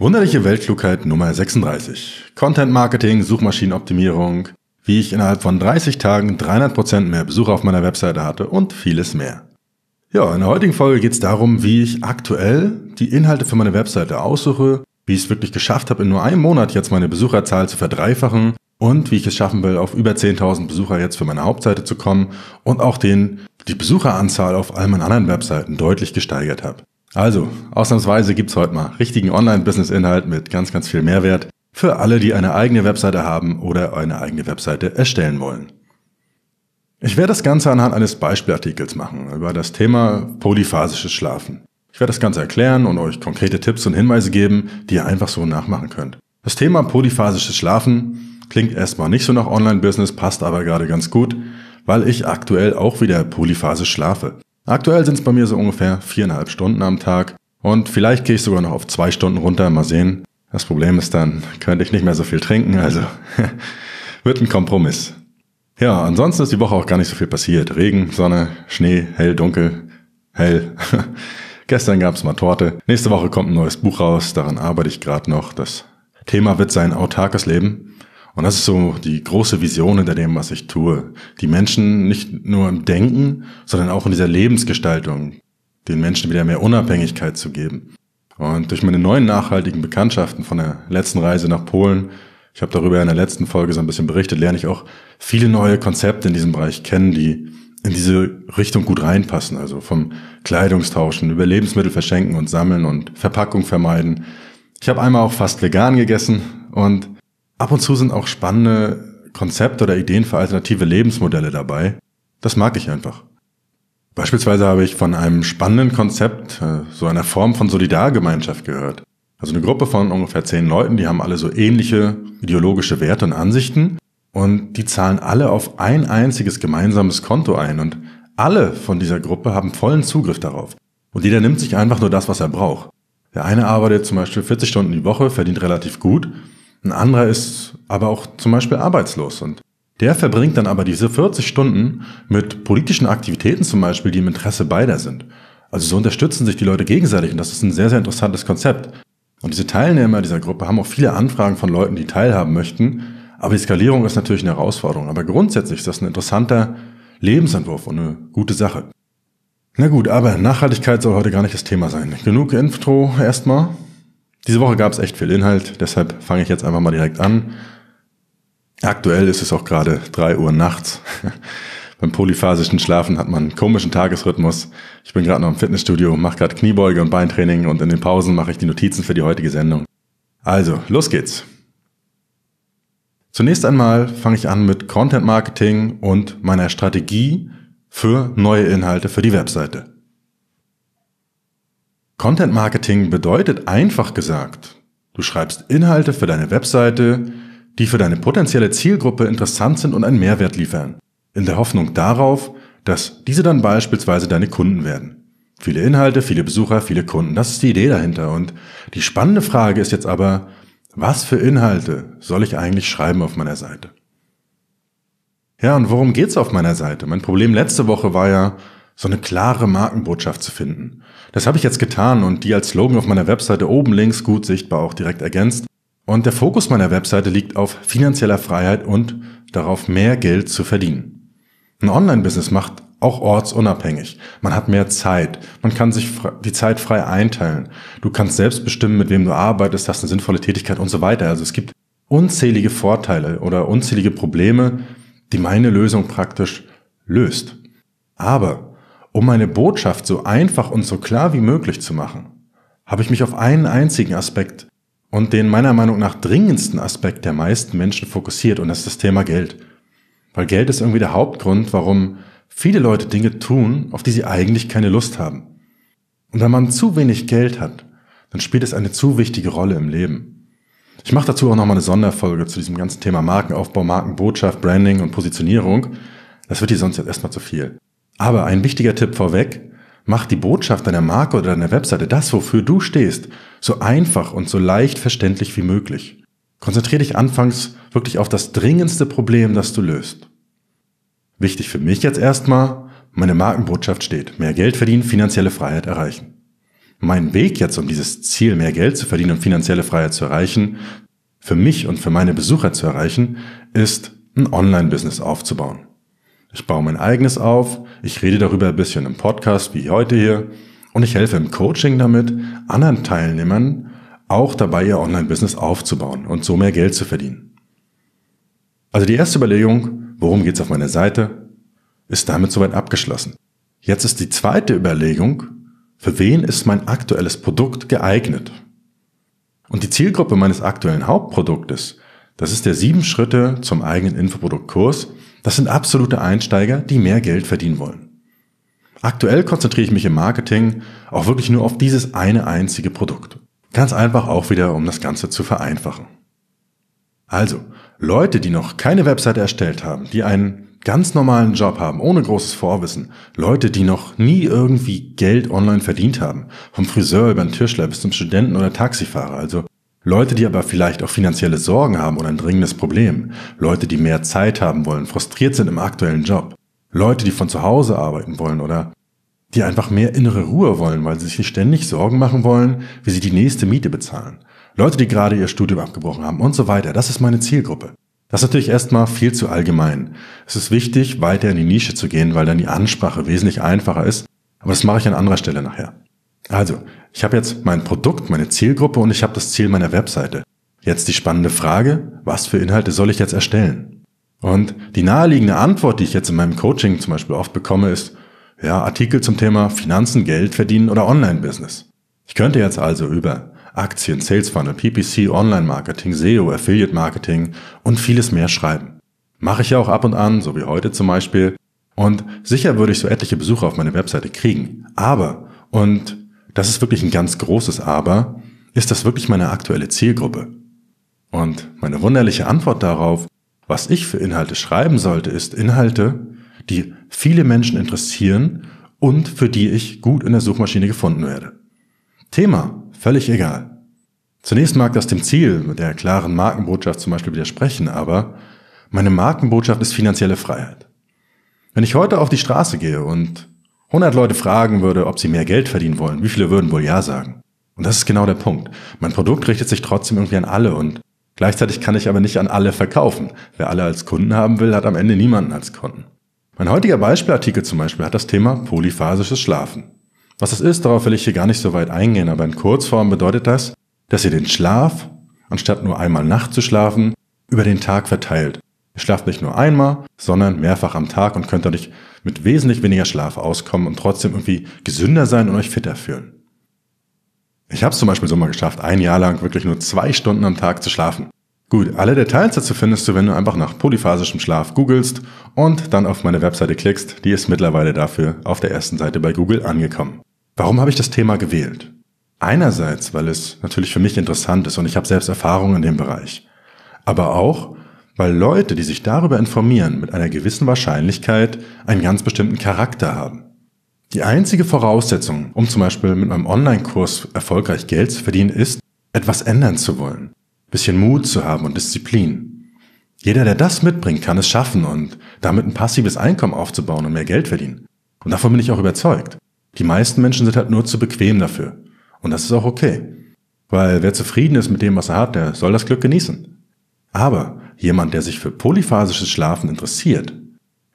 Wunderliche Weltklugheit Nummer 36. Content Marketing, Suchmaschinenoptimierung, wie ich innerhalb von 30 Tagen 300% mehr Besucher auf meiner Webseite hatte und vieles mehr. Ja, in der heutigen Folge geht es darum, wie ich aktuell die Inhalte für meine Webseite aussuche, wie ich es wirklich geschafft habe, in nur einem Monat jetzt meine Besucherzahl zu verdreifachen und wie ich es schaffen will, auf über 10.000 Besucher jetzt für meine Hauptseite zu kommen und auch den, die Besucheranzahl auf all meinen anderen Webseiten deutlich gesteigert habe. Also, ausnahmsweise gibt's heute mal richtigen Online-Business-Inhalt mit ganz, ganz viel Mehrwert für alle, die eine eigene Webseite haben oder eine eigene Webseite erstellen wollen. Ich werde das Ganze anhand eines Beispielartikels machen über das Thema polyphasisches Schlafen. Ich werde das Ganze erklären und euch konkrete Tipps und Hinweise geben, die ihr einfach so nachmachen könnt. Das Thema polyphasisches Schlafen klingt erstmal nicht so nach Online-Business, passt aber gerade ganz gut, weil ich aktuell auch wieder polyphasisch schlafe. Aktuell sind es bei mir so ungefähr viereinhalb Stunden am Tag und vielleicht gehe ich sogar noch auf zwei Stunden runter, mal sehen. Das Problem ist dann, könnte ich nicht mehr so viel trinken, also wird ein Kompromiss. Ja, ansonsten ist die Woche auch gar nicht so viel passiert. Regen, Sonne, Schnee, hell, dunkel, hell. Gestern gab es mal Torte. Nächste Woche kommt ein neues Buch raus, daran arbeite ich gerade noch. Das Thema wird sein autarkes Leben. Und das ist so die große Vision hinter dem, was ich tue. Die Menschen nicht nur im Denken, sondern auch in dieser Lebensgestaltung, den Menschen wieder mehr Unabhängigkeit zu geben. Und durch meine neuen nachhaltigen Bekanntschaften von der letzten Reise nach Polen, ich habe darüber in der letzten Folge so ein bisschen berichtet, lerne ich auch viele neue Konzepte in diesem Bereich kennen, die in diese Richtung gut reinpassen. Also vom Kleidungstauschen über Lebensmittel verschenken und sammeln und Verpackung vermeiden. Ich habe einmal auch fast vegan gegessen und Ab und zu sind auch spannende Konzepte oder Ideen für alternative Lebensmodelle dabei. Das mag ich einfach. Beispielsweise habe ich von einem spannenden Konzept, äh, so einer Form von Solidargemeinschaft gehört. Also eine Gruppe von ungefähr zehn Leuten, die haben alle so ähnliche ideologische Werte und Ansichten und die zahlen alle auf ein einziges gemeinsames Konto ein und alle von dieser Gruppe haben vollen Zugriff darauf. Und jeder nimmt sich einfach nur das, was er braucht. Der eine arbeitet zum Beispiel 40 Stunden die Woche, verdient relativ gut ein anderer ist aber auch zum Beispiel arbeitslos und der verbringt dann aber diese 40 Stunden mit politischen Aktivitäten zum Beispiel, die im Interesse beider sind. Also so unterstützen sich die Leute gegenseitig und das ist ein sehr, sehr interessantes Konzept. Und diese Teilnehmer dieser Gruppe haben auch viele Anfragen von Leuten, die teilhaben möchten. Aber die Skalierung ist natürlich eine Herausforderung. Aber grundsätzlich ist das ein interessanter Lebensentwurf und eine gute Sache. Na gut, aber Nachhaltigkeit soll heute gar nicht das Thema sein. Genug Intro erstmal. Diese Woche gab es echt viel Inhalt, deshalb fange ich jetzt einfach mal direkt an. Aktuell ist es auch gerade drei Uhr nachts. Beim polyphasischen Schlafen hat man einen komischen Tagesrhythmus. Ich bin gerade noch im Fitnessstudio, mache gerade Kniebeuge und Beintraining und in den Pausen mache ich die Notizen für die heutige Sendung. Also, los geht's. Zunächst einmal fange ich an mit Content Marketing und meiner Strategie für neue Inhalte für die Webseite. Content Marketing bedeutet einfach gesagt, du schreibst Inhalte für deine Webseite, die für deine potenzielle Zielgruppe interessant sind und einen Mehrwert liefern, in der Hoffnung darauf, dass diese dann beispielsweise deine Kunden werden. Viele Inhalte, viele Besucher, viele Kunden, das ist die Idee dahinter. Und die spannende Frage ist jetzt aber, was für Inhalte soll ich eigentlich schreiben auf meiner Seite? Ja, und worum geht's auf meiner Seite? Mein Problem letzte Woche war ja, so eine klare Markenbotschaft zu finden. Das habe ich jetzt getan und die als Slogan auf meiner Webseite oben links gut sichtbar auch direkt ergänzt. Und der Fokus meiner Webseite liegt auf finanzieller Freiheit und darauf, mehr Geld zu verdienen. Ein Online-Business macht auch ortsunabhängig. Man hat mehr Zeit. Man kann sich die Zeit frei einteilen. Du kannst selbst bestimmen, mit wem du arbeitest, hast eine sinnvolle Tätigkeit und so weiter. Also es gibt unzählige Vorteile oder unzählige Probleme, die meine Lösung praktisch löst. Aber um meine Botschaft so einfach und so klar wie möglich zu machen, habe ich mich auf einen einzigen Aspekt und den meiner Meinung nach dringendsten Aspekt der meisten Menschen fokussiert und das ist das Thema Geld. Weil Geld ist irgendwie der Hauptgrund, warum viele Leute Dinge tun, auf die sie eigentlich keine Lust haben. Und wenn man zu wenig Geld hat, dann spielt es eine zu wichtige Rolle im Leben. Ich mache dazu auch nochmal eine Sonderfolge zu diesem ganzen Thema Markenaufbau, Markenbotschaft, Branding und Positionierung. Das wird hier sonst jetzt erstmal zu viel. Aber ein wichtiger Tipp vorweg, mach die Botschaft deiner Marke oder deiner Webseite, das, wofür du stehst, so einfach und so leicht verständlich wie möglich. Konzentriere dich anfangs wirklich auf das dringendste Problem, das du löst. Wichtig für mich jetzt erstmal, meine Markenbotschaft steht, mehr Geld verdienen, finanzielle Freiheit erreichen. Mein Weg jetzt, um dieses Ziel, mehr Geld zu verdienen und finanzielle Freiheit zu erreichen, für mich und für meine Besucher zu erreichen, ist ein Online-Business aufzubauen. Ich baue mein eigenes auf, ich rede darüber ein bisschen im Podcast wie heute hier und ich helfe im Coaching damit, anderen Teilnehmern auch dabei ihr Online-Business aufzubauen und so mehr Geld zu verdienen. Also die erste Überlegung, worum geht's auf meiner Seite, ist damit soweit abgeschlossen. Jetzt ist die zweite Überlegung, für wen ist mein aktuelles Produkt geeignet? Und die Zielgruppe meines aktuellen Hauptproduktes, das ist der sieben Schritte zum eigenen Infoproduktkurs, das sind absolute Einsteiger, die mehr Geld verdienen wollen. Aktuell konzentriere ich mich im Marketing auch wirklich nur auf dieses eine einzige Produkt. Ganz einfach auch wieder, um das Ganze zu vereinfachen. Also, Leute, die noch keine Webseite erstellt haben, die einen ganz normalen Job haben, ohne großes Vorwissen, Leute, die noch nie irgendwie Geld online verdient haben, vom Friseur über den Tischler bis zum Studenten oder Taxifahrer, also Leute, die aber vielleicht auch finanzielle Sorgen haben oder ein dringendes Problem, Leute, die mehr Zeit haben wollen, frustriert sind im aktuellen Job, Leute, die von zu Hause arbeiten wollen oder die einfach mehr innere Ruhe wollen, weil sie sich ständig Sorgen machen wollen, wie sie die nächste Miete bezahlen. Leute, die gerade ihr Studium abgebrochen haben und so weiter. Das ist meine Zielgruppe. Das ist natürlich erstmal viel zu allgemein. Es ist wichtig, weiter in die Nische zu gehen, weil dann die Ansprache wesentlich einfacher ist. Aber das mache ich an anderer Stelle nachher. Also, ich habe jetzt mein Produkt, meine Zielgruppe und ich habe das Ziel meiner Webseite. Jetzt die spannende Frage, was für Inhalte soll ich jetzt erstellen? Und die naheliegende Antwort, die ich jetzt in meinem Coaching zum Beispiel oft bekomme, ist, ja, Artikel zum Thema Finanzen, Geld verdienen oder Online-Business. Ich könnte jetzt also über Aktien, Sales Funnel, PPC, Online-Marketing, SEO, Affiliate-Marketing und vieles mehr schreiben. Mache ich ja auch ab und an, so wie heute zum Beispiel. Und sicher würde ich so etliche Besucher auf meine Webseite kriegen. Aber, und das ist wirklich ein ganz großes Aber, ist das wirklich meine aktuelle Zielgruppe? Und meine wunderliche Antwort darauf was ich für Inhalte schreiben sollte, ist Inhalte, die viele Menschen interessieren und für die ich gut in der Suchmaschine gefunden werde. Thema, völlig egal. Zunächst mag das dem Ziel mit der klaren Markenbotschaft zum Beispiel widersprechen, aber meine Markenbotschaft ist finanzielle Freiheit. Wenn ich heute auf die Straße gehe und 100 Leute fragen würde, ob sie mehr Geld verdienen wollen, wie viele würden wohl Ja sagen? Und das ist genau der Punkt. Mein Produkt richtet sich trotzdem irgendwie an alle und Gleichzeitig kann ich aber nicht an alle verkaufen. Wer alle als Kunden haben will, hat am Ende niemanden als Kunden. Mein heutiger Beispielartikel zum Beispiel hat das Thema polyphasisches Schlafen. Was das ist, darauf will ich hier gar nicht so weit eingehen, aber in Kurzform bedeutet das, dass ihr den Schlaf, anstatt nur einmal Nacht zu schlafen, über den Tag verteilt. Schlaft nicht nur einmal, sondern mehrfach am Tag und könnt dadurch mit wesentlich weniger Schlaf auskommen und trotzdem irgendwie gesünder sein und euch fitter fühlen. Ich habe es zum Beispiel so mal geschafft, ein Jahr lang wirklich nur zwei Stunden am Tag zu schlafen. Gut, alle Details dazu findest du, wenn du einfach nach polyphasischem Schlaf googelst und dann auf meine Webseite klickst. Die ist mittlerweile dafür auf der ersten Seite bei Google angekommen. Warum habe ich das Thema gewählt? Einerseits, weil es natürlich für mich interessant ist und ich habe selbst Erfahrung in dem Bereich. Aber auch, weil Leute, die sich darüber informieren, mit einer gewissen Wahrscheinlichkeit einen ganz bestimmten Charakter haben. Die einzige Voraussetzung, um zum Beispiel mit meinem Online-Kurs erfolgreich Geld zu verdienen, ist, etwas ändern zu wollen, bisschen Mut zu haben und Disziplin. Jeder, der das mitbringt, kann es schaffen und damit ein passives Einkommen aufzubauen und mehr Geld verdienen. Und davon bin ich auch überzeugt. Die meisten Menschen sind halt nur zu bequem dafür. Und das ist auch okay. Weil wer zufrieden ist mit dem, was er hat, der soll das Glück genießen. Aber jemand, der sich für polyphasisches Schlafen interessiert,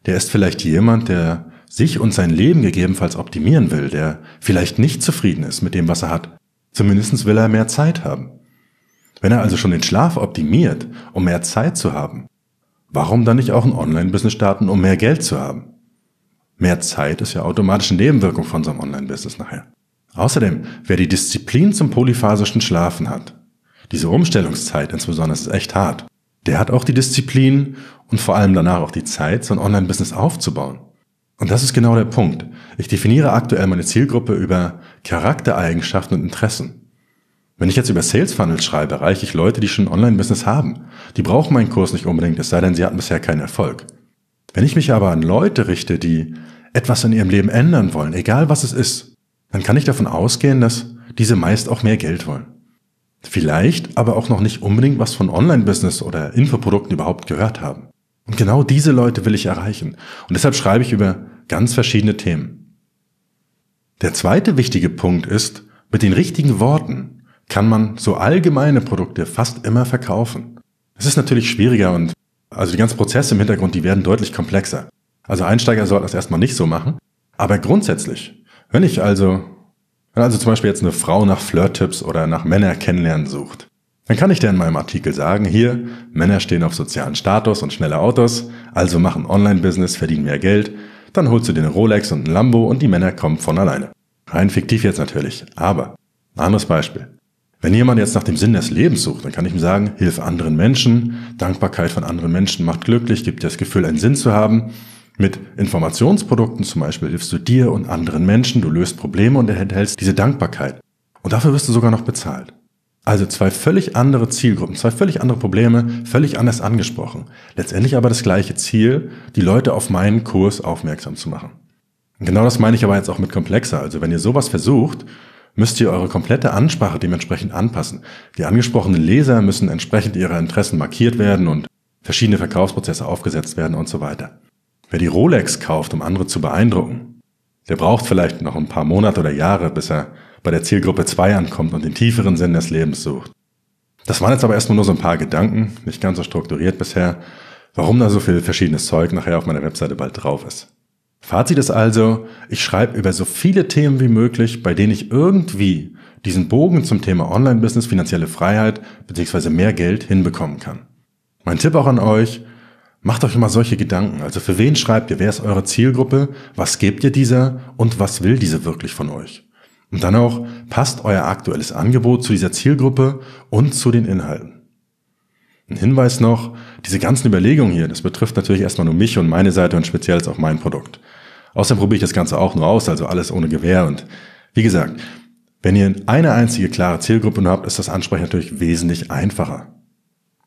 der ist vielleicht jemand, der sich und sein Leben gegebenenfalls optimieren will, der vielleicht nicht zufrieden ist mit dem, was er hat. Zumindest will er mehr Zeit haben. Wenn er also schon den Schlaf optimiert, um mehr Zeit zu haben, warum dann nicht auch ein Online-Business starten, um mehr Geld zu haben? Mehr Zeit ist ja automatisch eine Nebenwirkung von so einem Online-Business nachher. Außerdem, wer die Disziplin zum polyphasischen Schlafen hat, diese Umstellungszeit insbesondere ist echt hart, der hat auch die Disziplin und vor allem danach auch die Zeit, so ein Online-Business aufzubauen. Und das ist genau der Punkt. Ich definiere aktuell meine Zielgruppe über Charaktereigenschaften und Interessen. Wenn ich jetzt über Sales Funnels schreibe, erreiche ich Leute, die schon Online-Business haben. Die brauchen meinen Kurs nicht unbedingt, es sei denn, sie hatten bisher keinen Erfolg. Wenn ich mich aber an Leute richte, die etwas in ihrem Leben ändern wollen, egal was es ist, dann kann ich davon ausgehen, dass diese meist auch mehr Geld wollen. Vielleicht aber auch noch nicht unbedingt was von Online-Business oder Infoprodukten überhaupt gehört haben. Und genau diese Leute will ich erreichen. Und deshalb schreibe ich über ganz verschiedene Themen. Der zweite wichtige Punkt ist, Mit den richtigen Worten kann man so allgemeine Produkte fast immer verkaufen. Es ist natürlich schwieriger und also die ganzen Prozesse im Hintergrund, die werden deutlich komplexer. Also Einsteiger sollten das erstmal nicht so machen. Aber grundsätzlich, wenn ich also, wenn also zum Beispiel jetzt eine Frau nach Flirt-Tipps oder nach Männer kennenlernen sucht, dann kann ich dir in meinem Artikel sagen, hier, Männer stehen auf sozialen Status und schnelle Autos, also machen Online-Business, verdienen mehr Geld, dann holst du dir eine Rolex und ein Lambo und die Männer kommen von alleine. Rein fiktiv jetzt natürlich, aber anderes Beispiel. Wenn jemand jetzt nach dem Sinn des Lebens sucht, dann kann ich ihm sagen, hilf anderen Menschen, Dankbarkeit von anderen Menschen macht glücklich, gibt dir das Gefühl, einen Sinn zu haben. Mit Informationsprodukten zum Beispiel hilfst du dir und anderen Menschen, du löst Probleme und erhältst diese Dankbarkeit. Und dafür wirst du sogar noch bezahlt. Also zwei völlig andere Zielgruppen, zwei völlig andere Probleme, völlig anders angesprochen. Letztendlich aber das gleiche Ziel, die Leute auf meinen Kurs aufmerksam zu machen. Und genau das meine ich aber jetzt auch mit komplexer. Also wenn ihr sowas versucht, müsst ihr eure komplette Ansprache dementsprechend anpassen. Die angesprochenen Leser müssen entsprechend ihrer Interessen markiert werden und verschiedene Verkaufsprozesse aufgesetzt werden und so weiter. Wer die Rolex kauft, um andere zu beeindrucken, der braucht vielleicht noch ein paar Monate oder Jahre, bis er bei der Zielgruppe 2 ankommt und den tieferen Sinn des Lebens sucht. Das waren jetzt aber erstmal nur so ein paar Gedanken, nicht ganz so strukturiert bisher, warum da so viel verschiedenes Zeug nachher auf meiner Webseite bald drauf ist. Fazit ist also, ich schreibe über so viele Themen wie möglich, bei denen ich irgendwie diesen Bogen zum Thema Online-Business, finanzielle Freiheit bzw. mehr Geld hinbekommen kann. Mein Tipp auch an euch, macht euch immer solche Gedanken. Also für wen schreibt ihr, wer ist eure Zielgruppe, was gebt ihr dieser und was will diese wirklich von euch? Und dann auch, passt euer aktuelles Angebot zu dieser Zielgruppe und zu den Inhalten. Ein Hinweis noch, diese ganzen Überlegungen hier, das betrifft natürlich erstmal nur mich und meine Seite und speziell auch mein Produkt. Außerdem probiere ich das Ganze auch nur aus, also alles ohne Gewehr. Und wie gesagt, wenn ihr eine einzige klare Zielgruppe nur habt, ist das Ansprechen natürlich wesentlich einfacher.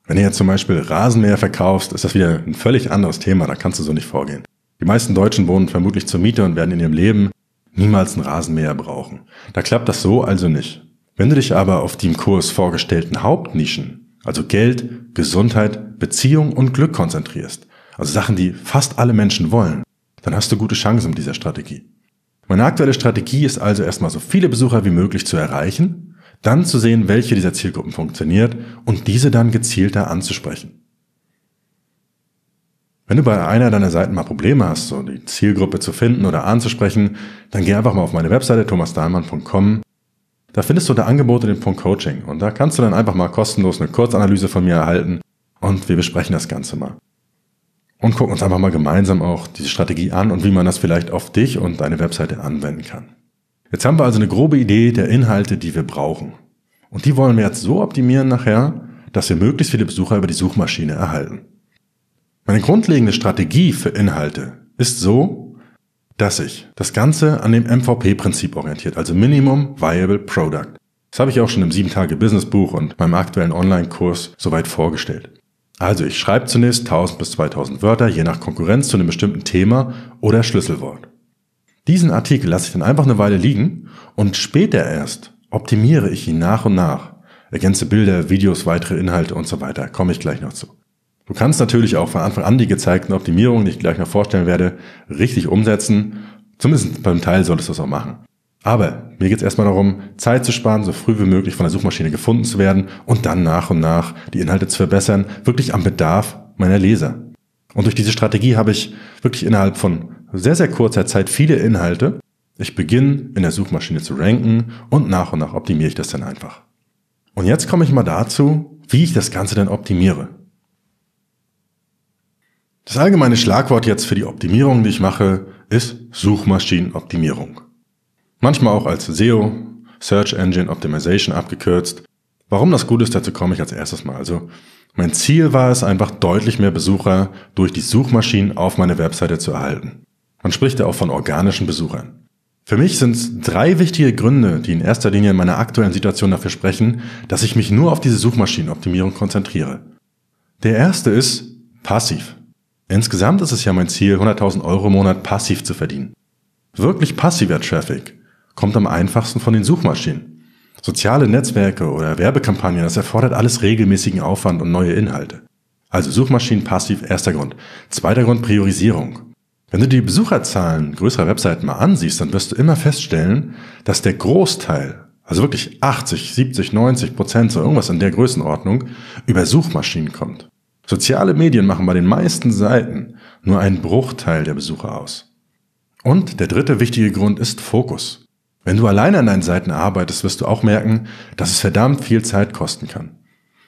Wenn ihr jetzt zum Beispiel Rasenmäher verkaufst, ist das wieder ein völlig anderes Thema, da kannst du so nicht vorgehen. Die meisten Deutschen wohnen vermutlich zur Miete und werden in ihrem Leben niemals einen Rasenmäher brauchen. Da klappt das so also nicht. Wenn du dich aber auf die im Kurs vorgestellten Hauptnischen, also Geld, Gesundheit, Beziehung und Glück konzentrierst, also Sachen, die fast alle Menschen wollen, dann hast du gute Chancen mit dieser Strategie. Meine aktuelle Strategie ist also erstmal so viele Besucher wie möglich zu erreichen, dann zu sehen, welche dieser Zielgruppen funktioniert und diese dann gezielter anzusprechen. Wenn du bei einer deiner Seiten mal Probleme hast, so die Zielgruppe zu finden oder anzusprechen, dann geh einfach mal auf meine Webseite thomasdahlmann.com. Da findest du da Angebote den Punkt Coaching und da kannst du dann einfach mal kostenlos eine Kurzanalyse von mir erhalten und wir besprechen das Ganze mal und gucken uns einfach mal gemeinsam auch diese Strategie an und wie man das vielleicht auf dich und deine Webseite anwenden kann. Jetzt haben wir also eine grobe Idee der Inhalte, die wir brauchen. Und die wollen wir jetzt so optimieren nachher, dass wir möglichst viele Besucher über die Suchmaschine erhalten. Meine grundlegende Strategie für Inhalte ist so, dass sich das Ganze an dem MVP-Prinzip orientiert, also Minimum Viable Product. Das habe ich auch schon im 7-Tage-Business-Buch und meinem aktuellen Online-Kurs soweit vorgestellt. Also ich schreibe zunächst 1000 bis 2000 Wörter, je nach Konkurrenz zu einem bestimmten Thema oder Schlüsselwort. Diesen Artikel lasse ich dann einfach eine Weile liegen und später erst optimiere ich ihn nach und nach. Ergänze Bilder, Videos, weitere Inhalte und so weiter. Komme ich gleich noch zu. Du kannst natürlich auch von Anfang an die gezeigten Optimierungen, die ich gleich noch vorstellen werde, richtig umsetzen. Zumindest beim Teil solltest du es auch machen. Aber mir geht es erstmal darum, Zeit zu sparen, so früh wie möglich von der Suchmaschine gefunden zu werden und dann nach und nach die Inhalte zu verbessern, wirklich am Bedarf meiner Leser. Und durch diese Strategie habe ich wirklich innerhalb von sehr, sehr kurzer Zeit viele Inhalte. Ich beginne in der Suchmaschine zu ranken und nach und nach optimiere ich das dann einfach. Und jetzt komme ich mal dazu, wie ich das Ganze denn optimiere. Das allgemeine Schlagwort jetzt für die Optimierung, die ich mache, ist Suchmaschinenoptimierung manchmal auch als SEO, Search Engine Optimization abgekürzt. Warum das gut ist, dazu komme ich als erstes mal. Also mein Ziel war es einfach deutlich mehr Besucher durch die Suchmaschinen auf meine Webseite zu erhalten. Man spricht ja auch von organischen Besuchern. Für mich sind es drei wichtige Gründe, die in erster Linie in meiner aktuellen Situation dafür sprechen, dass ich mich nur auf diese Suchmaschinenoptimierung konzentriere. Der erste ist passiv. Insgesamt ist es ja mein Ziel, 100.000 Euro im Monat passiv zu verdienen. Wirklich passiver Traffic kommt am einfachsten von den Suchmaschinen. Soziale Netzwerke oder Werbekampagnen, das erfordert alles regelmäßigen Aufwand und neue Inhalte. Also Suchmaschinen passiv, erster Grund. Zweiter Grund, Priorisierung. Wenn du die Besucherzahlen größerer Webseiten mal ansiehst, dann wirst du immer feststellen, dass der Großteil, also wirklich 80, 70, 90 Prozent, so irgendwas in der Größenordnung, über Suchmaschinen kommt. Soziale Medien machen bei den meisten Seiten nur einen Bruchteil der Besucher aus. Und der dritte wichtige Grund ist Fokus. Wenn du alleine an deinen Seiten arbeitest, wirst du auch merken, dass es verdammt viel Zeit kosten kann.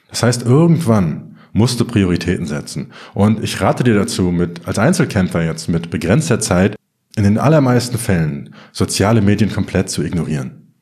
Das heißt, irgendwann musst du Prioritäten setzen. Und ich rate dir dazu, mit, als Einzelkämpfer jetzt mit begrenzter Zeit, in den allermeisten Fällen soziale Medien komplett zu ignorieren.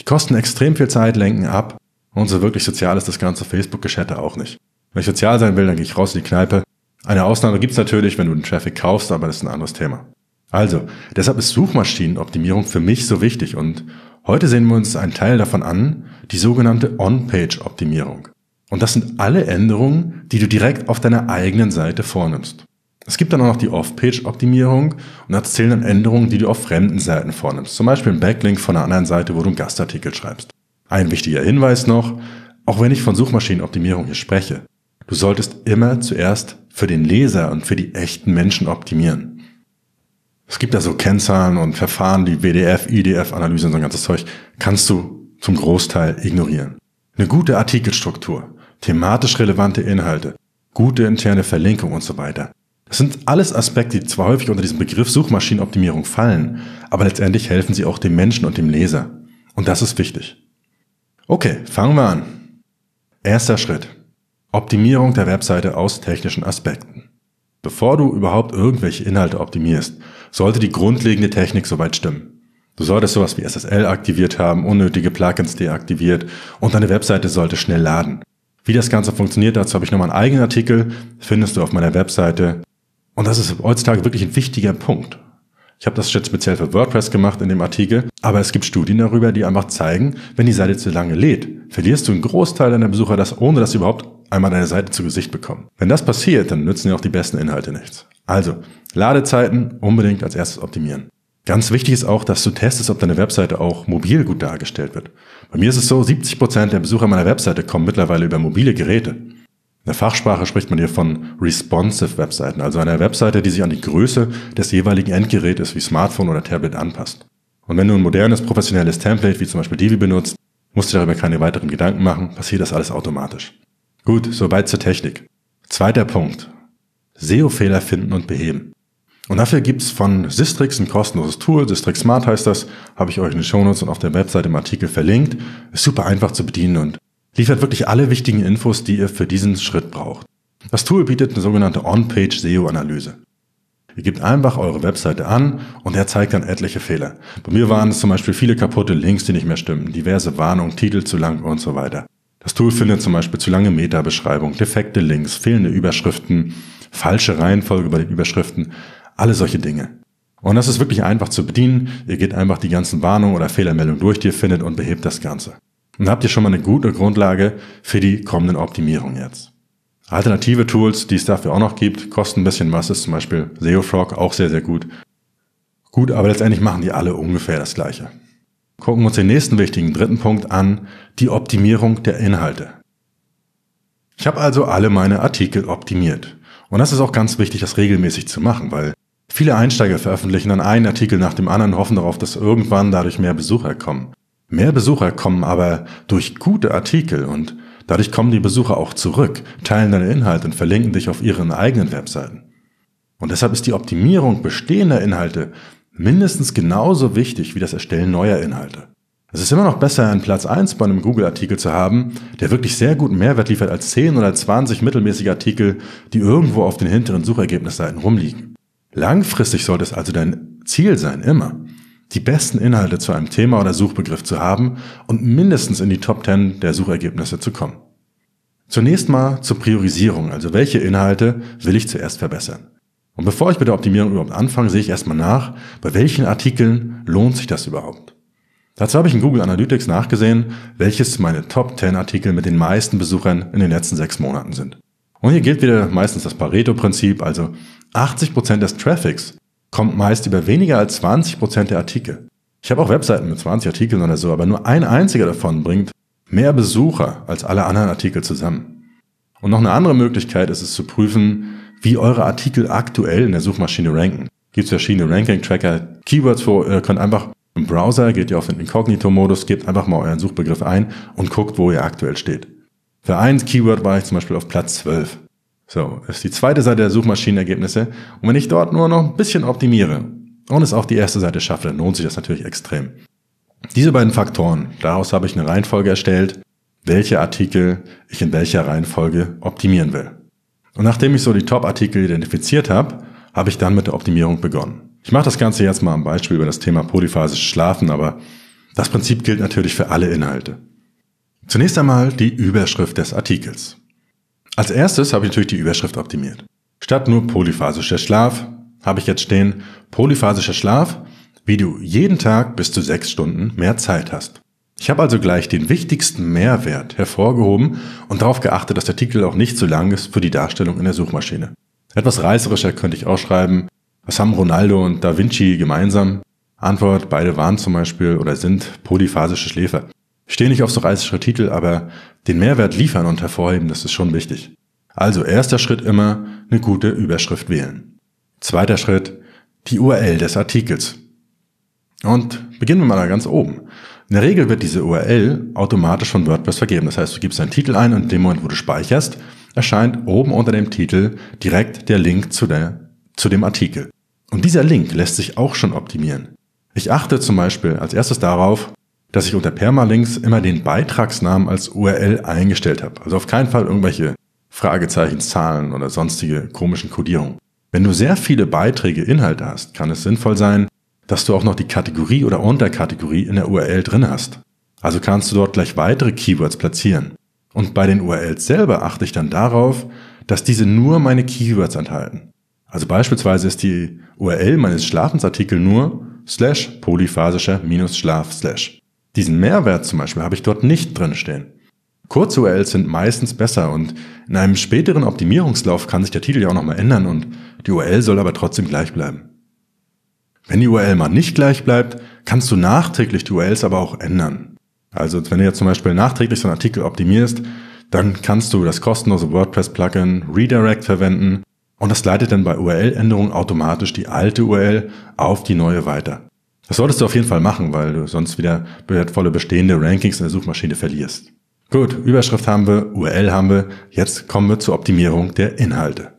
Die kosten extrem viel Zeit, lenken ab und so wirklich sozial ist das ganze Facebook-Geschätte auch nicht. Wenn ich sozial sein will, dann gehe ich raus in die Kneipe. Eine Ausnahme gibt's natürlich, wenn du den Traffic kaufst, aber das ist ein anderes Thema. Also, deshalb ist Suchmaschinenoptimierung für mich so wichtig und heute sehen wir uns einen Teil davon an, die sogenannte On-Page-Optimierung. Und das sind alle Änderungen, die du direkt auf deiner eigenen Seite vornimmst. Es gibt dann auch noch die Off-Page-Optimierung und dazu zählen dann Änderungen, die du auf fremden Seiten vornimmst. Zum Beispiel ein Backlink von einer anderen Seite, wo du einen Gastartikel schreibst. Ein wichtiger Hinweis noch, auch wenn ich von Suchmaschinenoptimierung hier spreche, Du solltest immer zuerst für den Leser und für die echten Menschen optimieren. Es gibt da so Kennzahlen und Verfahren, die WDF, IDF-Analyse und so ein ganzes Zeug, kannst du zum Großteil ignorieren. Eine gute Artikelstruktur, thematisch relevante Inhalte, gute interne Verlinkung und so weiter. Das sind alles Aspekte, die zwar häufig unter diesem Begriff Suchmaschinenoptimierung fallen, aber letztendlich helfen sie auch dem Menschen und dem Leser. Und das ist wichtig. Okay, fangen wir an. Erster Schritt. Optimierung der Webseite aus technischen Aspekten. Bevor du überhaupt irgendwelche Inhalte optimierst, sollte die grundlegende Technik soweit stimmen. Du solltest sowas wie SSL aktiviert haben, unnötige Plugins deaktiviert und deine Webseite sollte schnell laden. Wie das Ganze funktioniert, dazu habe ich nochmal einen eigenen Artikel, findest du auf meiner Webseite. Und das ist heutzutage wirklich ein wichtiger Punkt. Ich habe das jetzt speziell für WordPress gemacht in dem Artikel, aber es gibt Studien darüber, die einfach zeigen, wenn die Seite zu lange lädt, verlierst du einen Großteil deiner Besucher das, ohne dass sie überhaupt einmal deine Seite zu Gesicht bekommen. Wenn das passiert, dann nützen dir auch die besten Inhalte nichts. Also, Ladezeiten unbedingt als erstes optimieren. Ganz wichtig ist auch, dass du testest, ob deine Webseite auch mobil gut dargestellt wird. Bei mir ist es so, 70 Prozent der Besucher meiner Webseite kommen mittlerweile über mobile Geräte. In der Fachsprache spricht man hier von responsive Webseiten, also einer Webseite, die sich an die Größe des jeweiligen Endgerätes wie Smartphone oder Tablet anpasst. Und wenn du ein modernes, professionelles Template wie zum Beispiel Divi benutzt, musst du darüber keine weiteren Gedanken machen, passiert das alles automatisch. Gut, soweit zur Technik. Zweiter Punkt. SEO-Fehler finden und beheben. Und dafür gibt's von Sistrix ein kostenloses Tool, Sistrix Smart heißt das, habe ich euch in den Shownotes und auf der Webseite im Artikel verlinkt. Ist super einfach zu bedienen und liefert wirklich alle wichtigen Infos, die ihr für diesen Schritt braucht. Das Tool bietet eine sogenannte On-Page-SEO-Analyse. Ihr gebt einfach eure Webseite an und er zeigt dann etliche Fehler. Bei mir waren es zum Beispiel viele kaputte Links, die nicht mehr stimmen, diverse Warnungen, Titel zu lang und so weiter. Das Tool findet zum Beispiel zu lange Meta-Beschreibung, defekte Links, fehlende Überschriften, falsche Reihenfolge bei den Überschriften, alle solche Dinge. Und das ist wirklich einfach zu bedienen. Ihr geht einfach die ganzen Warnungen oder Fehlermeldungen durch, die ihr findet und behebt das Ganze. Und habt ihr schon mal eine gute Grundlage für die kommenden Optimierungen jetzt. Alternative Tools, die es dafür auch noch gibt, kosten ein bisschen was, ist zum Beispiel SEOFrog auch sehr, sehr gut. Gut, aber letztendlich machen die alle ungefähr das Gleiche. Gucken wir uns den nächsten wichtigen dritten Punkt an, die Optimierung der Inhalte. Ich habe also alle meine Artikel optimiert. Und das ist auch ganz wichtig, das regelmäßig zu machen, weil viele Einsteiger veröffentlichen dann einen Artikel nach dem anderen, hoffen darauf, dass irgendwann dadurch mehr Besucher kommen. Mehr Besucher kommen aber durch gute Artikel und dadurch kommen die Besucher auch zurück, teilen deine Inhalte und verlinken dich auf ihren eigenen Webseiten. Und deshalb ist die Optimierung bestehender Inhalte mindestens genauso wichtig wie das Erstellen neuer Inhalte. Es ist immer noch besser, einen Platz 1 bei einem Google-Artikel zu haben, der wirklich sehr guten Mehrwert liefert, als 10 oder 20 mittelmäßige Artikel, die irgendwo auf den hinteren Suchergebnisseiten rumliegen. Langfristig sollte es also dein Ziel sein, immer, die besten Inhalte zu einem Thema oder Suchbegriff zu haben und mindestens in die Top 10 der Suchergebnisse zu kommen. Zunächst mal zur Priorisierung, also welche Inhalte will ich zuerst verbessern. Und bevor ich mit der Optimierung überhaupt anfange, sehe ich erstmal nach, bei welchen Artikeln lohnt sich das überhaupt. Dazu habe ich in Google Analytics nachgesehen, welches meine Top 10 Artikel mit den meisten Besuchern in den letzten sechs Monaten sind. Und hier gilt wieder meistens das Pareto-Prinzip, also 80% des Traffics kommt meist über weniger als 20% der Artikel. Ich habe auch Webseiten mit 20 Artikeln oder so, aber nur ein einziger davon bringt mehr Besucher als alle anderen Artikel zusammen. Und noch eine andere Möglichkeit ist es zu prüfen, wie eure Artikel aktuell in der Suchmaschine ranken. Gibt es verschiedene Ranking-Tracker, Keywords, wo ihr könnt einfach Im Browser geht ihr auf den Inkognito-Modus, gebt einfach mal euren Suchbegriff ein und guckt, wo ihr aktuell steht. Für ein Keyword war ich zum Beispiel auf Platz 12. So, ist die zweite Seite der Suchmaschinenergebnisse. Und wenn ich dort nur noch ein bisschen optimiere und es auch die erste Seite schaffe, dann lohnt sich das natürlich extrem. Diese beiden Faktoren, daraus habe ich eine Reihenfolge erstellt, welche Artikel ich in welcher Reihenfolge optimieren will. Und nachdem ich so die Top-Artikel identifiziert habe, habe ich dann mit der Optimierung begonnen. Ich mache das Ganze jetzt mal am Beispiel über das Thema polyphasisches Schlafen, aber das Prinzip gilt natürlich für alle Inhalte. Zunächst einmal die Überschrift des Artikels. Als erstes habe ich natürlich die Überschrift optimiert. Statt nur polyphasischer Schlaf habe ich jetzt stehen polyphasischer Schlaf, wie du jeden Tag bis zu sechs Stunden mehr Zeit hast. Ich habe also gleich den wichtigsten Mehrwert hervorgehoben und darauf geachtet, dass der Artikel auch nicht zu lang ist für die Darstellung in der Suchmaschine. Etwas reißerischer könnte ich auch schreiben, was haben Ronaldo und Da Vinci gemeinsam? Antwort, beide waren zum Beispiel oder sind polyphasische Schläfer. Ich stehe nicht auf so reißerische Titel, aber den Mehrwert liefern und hervorheben, das ist schon wichtig. Also erster Schritt immer eine gute Überschrift wählen. Zweiter Schritt, die URL des Artikels. Und beginnen wir mal da ganz oben. In der Regel wird diese URL automatisch von WordPress vergeben. Das heißt, du gibst deinen Titel ein und in dem Moment, wo du speicherst, erscheint oben unter dem Titel direkt der Link zu, der, zu dem Artikel. Und dieser Link lässt sich auch schon optimieren. Ich achte zum Beispiel als erstes darauf, dass ich unter Permalinks immer den Beitragsnamen als URL eingestellt habe. Also auf keinen Fall irgendwelche Fragezeichen, Zahlen oder sonstige komischen Kodierungen. Wenn du sehr viele Beiträge, Inhalte hast, kann es sinnvoll sein, dass du auch noch die Kategorie oder Unterkategorie in der URL drin hast. Also kannst du dort gleich weitere Keywords platzieren. Und bei den URLs selber achte ich dann darauf, dass diese nur meine Keywords enthalten. Also beispielsweise ist die URL meines Schlafensartikel nur slash polyphasischer minus Schlaf slash. Diesen Mehrwert zum Beispiel habe ich dort nicht drin stehen. Kurze URLs sind meistens besser und in einem späteren Optimierungslauf kann sich der Titel ja auch nochmal ändern und die URL soll aber trotzdem gleich bleiben. Wenn die URL mal nicht gleich bleibt, kannst du nachträglich die URLs aber auch ändern. Also wenn du jetzt zum Beispiel nachträglich so einen Artikel optimierst, dann kannst du das kostenlose WordPress-Plugin Redirect verwenden und das leitet dann bei URL-Änderungen automatisch die alte URL auf die neue weiter. Das solltest du auf jeden Fall machen, weil du sonst wieder wertvolle bestehende Rankings in der Suchmaschine verlierst. Gut, Überschrift haben wir, URL haben wir, jetzt kommen wir zur Optimierung der Inhalte.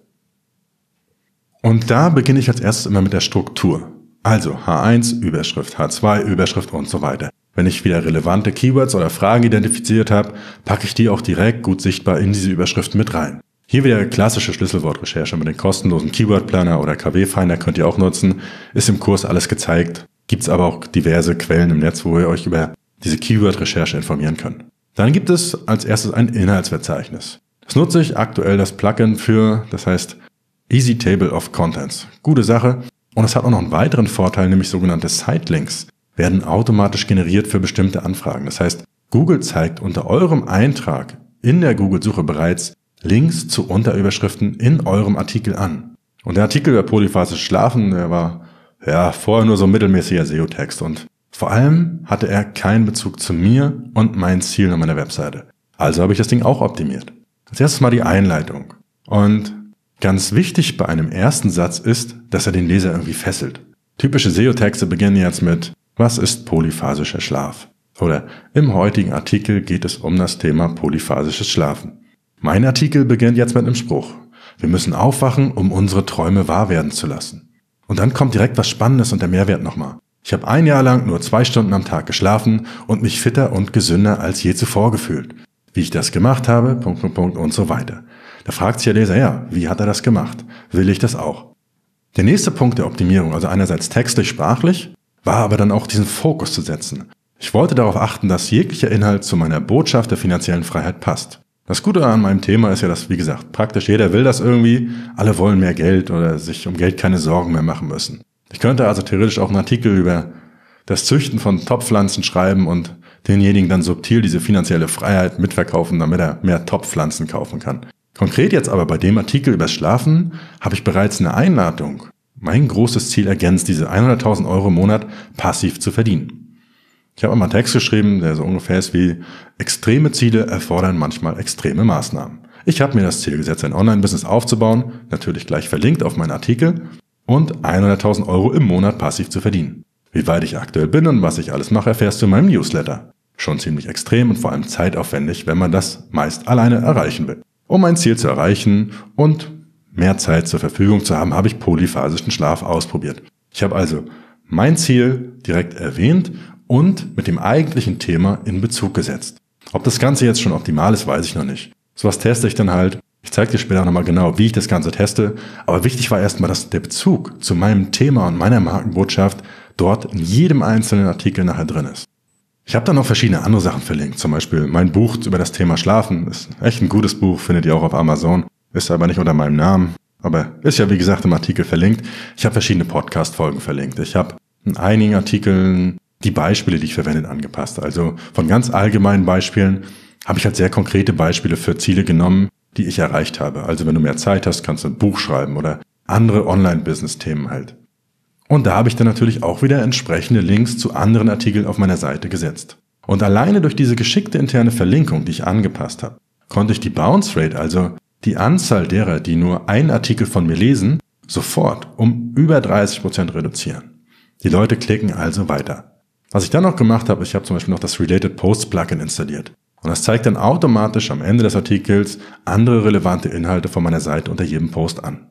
Und da beginne ich als erstes immer mit der Struktur. Also H1 Überschrift, H2 Überschrift und so weiter. Wenn ich wieder relevante Keywords oder Fragen identifiziert habe, packe ich die auch direkt gut sichtbar in diese Überschriften mit rein. Hier wieder klassische Schlüsselwortrecherche mit den kostenlosen Keyword Planner oder KW Finder könnt ihr auch nutzen. Ist im Kurs alles gezeigt. Gibt es aber auch diverse Quellen im Netz, wo ihr euch über diese Keyword-Recherche informieren könnt. Dann gibt es als erstes ein Inhaltsverzeichnis. Das nutze ich aktuell das Plugin für, das heißt Easy Table of Contents. Gute Sache. Und es hat auch noch einen weiteren Vorteil, nämlich sogenannte Sitelinks werden automatisch generiert für bestimmte Anfragen. Das heißt, Google zeigt unter eurem Eintrag in der Google-Suche bereits Links zu Unterüberschriften in eurem Artikel an. Und der Artikel über polyphasisches Schlafen, der war ja vorher nur so mittelmäßiger SEO-Text und vor allem hatte er keinen Bezug zu mir und meinen Zielen auf meiner Webseite. Also habe ich das Ding auch optimiert. Als erstes mal die Einleitung. Und Ganz wichtig bei einem ersten Satz ist, dass er den Leser irgendwie fesselt. Typische SEO-Texte beginnen jetzt mit Was ist polyphasischer Schlaf? Oder im heutigen Artikel geht es um das Thema polyphasisches Schlafen. Mein Artikel beginnt jetzt mit einem Spruch. Wir müssen aufwachen, um unsere Träume wahr werden zu lassen. Und dann kommt direkt was Spannendes und der Mehrwert nochmal. Ich habe ein Jahr lang nur zwei Stunden am Tag geschlafen und mich fitter und gesünder als je zuvor gefühlt. Wie ich das gemacht habe, Punkt, Punkt, Punkt und so weiter. Da fragt sich der Leser, ja, wie hat er das gemacht? Will ich das auch? Der nächste Punkt der Optimierung, also einerseits textlich, sprachlich, war aber dann auch diesen Fokus zu setzen. Ich wollte darauf achten, dass jeglicher Inhalt zu meiner Botschaft der finanziellen Freiheit passt. Das Gute an meinem Thema ist ja, dass, wie gesagt, praktisch jeder will das irgendwie, alle wollen mehr Geld oder sich um Geld keine Sorgen mehr machen müssen. Ich könnte also theoretisch auch einen Artikel über das Züchten von Topfpflanzen schreiben und denjenigen dann subtil diese finanzielle Freiheit mitverkaufen, damit er mehr Topfpflanzen kaufen kann. Konkret jetzt aber bei dem Artikel übers Schlafen habe ich bereits eine Einladung. Mein großes Ziel ergänzt, diese 100.000 Euro im Monat passiv zu verdienen. Ich habe einmal einen Text geschrieben, der so ungefähr ist wie extreme Ziele erfordern manchmal extreme Maßnahmen. Ich habe mir das Ziel gesetzt, ein Online-Business aufzubauen, natürlich gleich verlinkt auf meinen Artikel und 100.000 Euro im Monat passiv zu verdienen. Wie weit ich aktuell bin und was ich alles mache, erfährst du in meinem Newsletter. Schon ziemlich extrem und vor allem zeitaufwendig, wenn man das meist alleine erreichen will. Um mein Ziel zu erreichen und mehr Zeit zur Verfügung zu haben, habe ich polyphasischen Schlaf ausprobiert. Ich habe also mein Ziel direkt erwähnt und mit dem eigentlichen Thema in Bezug gesetzt. Ob das Ganze jetzt schon optimal ist, weiß ich noch nicht. Sowas teste ich dann halt. Ich zeige dir später nochmal genau, wie ich das Ganze teste. Aber wichtig war erstmal, dass der Bezug zu meinem Thema und meiner Markenbotschaft dort in jedem einzelnen Artikel nachher drin ist. Ich habe dann noch verschiedene andere Sachen verlinkt. Zum Beispiel mein Buch über das Thema Schlafen. Ist echt ein gutes Buch, findet ihr auch auf Amazon. Ist aber nicht unter meinem Namen. Aber ist ja wie gesagt im Artikel verlinkt. Ich habe verschiedene Podcast-Folgen verlinkt. Ich habe in einigen Artikeln die Beispiele, die ich verwendet, angepasst. Also von ganz allgemeinen Beispielen habe ich halt sehr konkrete Beispiele für Ziele genommen, die ich erreicht habe. Also wenn du mehr Zeit hast, kannst du ein Buch schreiben oder andere Online-Business-Themen halt. Und da habe ich dann natürlich auch wieder entsprechende Links zu anderen Artikeln auf meiner Seite gesetzt. Und alleine durch diese geschickte interne Verlinkung, die ich angepasst habe, konnte ich die Bounce Rate, also die Anzahl derer, die nur einen Artikel von mir lesen, sofort um über 30 Prozent reduzieren. Die Leute klicken also weiter. Was ich dann noch gemacht habe, ich habe zum Beispiel noch das Related Posts Plugin installiert. Und das zeigt dann automatisch am Ende des Artikels andere relevante Inhalte von meiner Seite unter jedem Post an.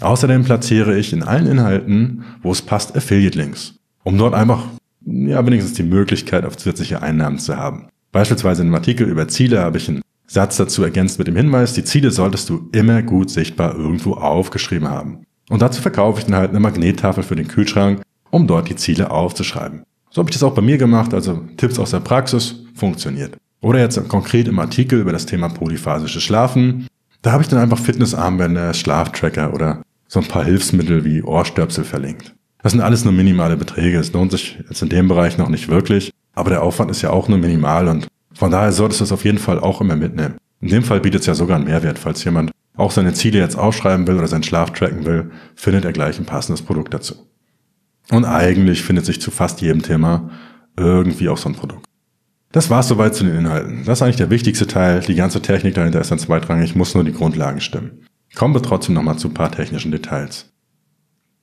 Außerdem platziere ich in allen Inhalten, wo es passt, Affiliate-Links, um dort einfach, ja, wenigstens die Möglichkeit auf zusätzliche Einnahmen zu haben. Beispielsweise in einem Artikel über Ziele habe ich einen Satz dazu ergänzt mit dem Hinweis, die Ziele solltest du immer gut sichtbar irgendwo aufgeschrieben haben. Und dazu verkaufe ich dann halt eine Magnettafel für den Kühlschrank, um dort die Ziele aufzuschreiben. So habe ich das auch bei mir gemacht, also Tipps aus der Praxis, funktioniert. Oder jetzt konkret im Artikel über das Thema polyphasisches Schlafen. Da habe ich dann einfach Fitnessarmbänder, Schlaftracker oder so ein paar Hilfsmittel wie Ohrstöpsel verlinkt. Das sind alles nur minimale Beträge. Es lohnt sich jetzt in dem Bereich noch nicht wirklich. Aber der Aufwand ist ja auch nur minimal und von daher solltest du es auf jeden Fall auch immer mitnehmen. In dem Fall bietet es ja sogar einen Mehrwert. Falls jemand auch seine Ziele jetzt aufschreiben will oder seinen Schlaf tracken will, findet er gleich ein passendes Produkt dazu. Und eigentlich findet sich zu fast jedem Thema irgendwie auch so ein Produkt. Das war's soweit zu den Inhalten. Das ist eigentlich der wichtigste Teil. Die ganze Technik dahinter ist dann zweitrangig, muss nur die Grundlagen stimmen. Kommen wir trotzdem nochmal zu ein paar technischen Details.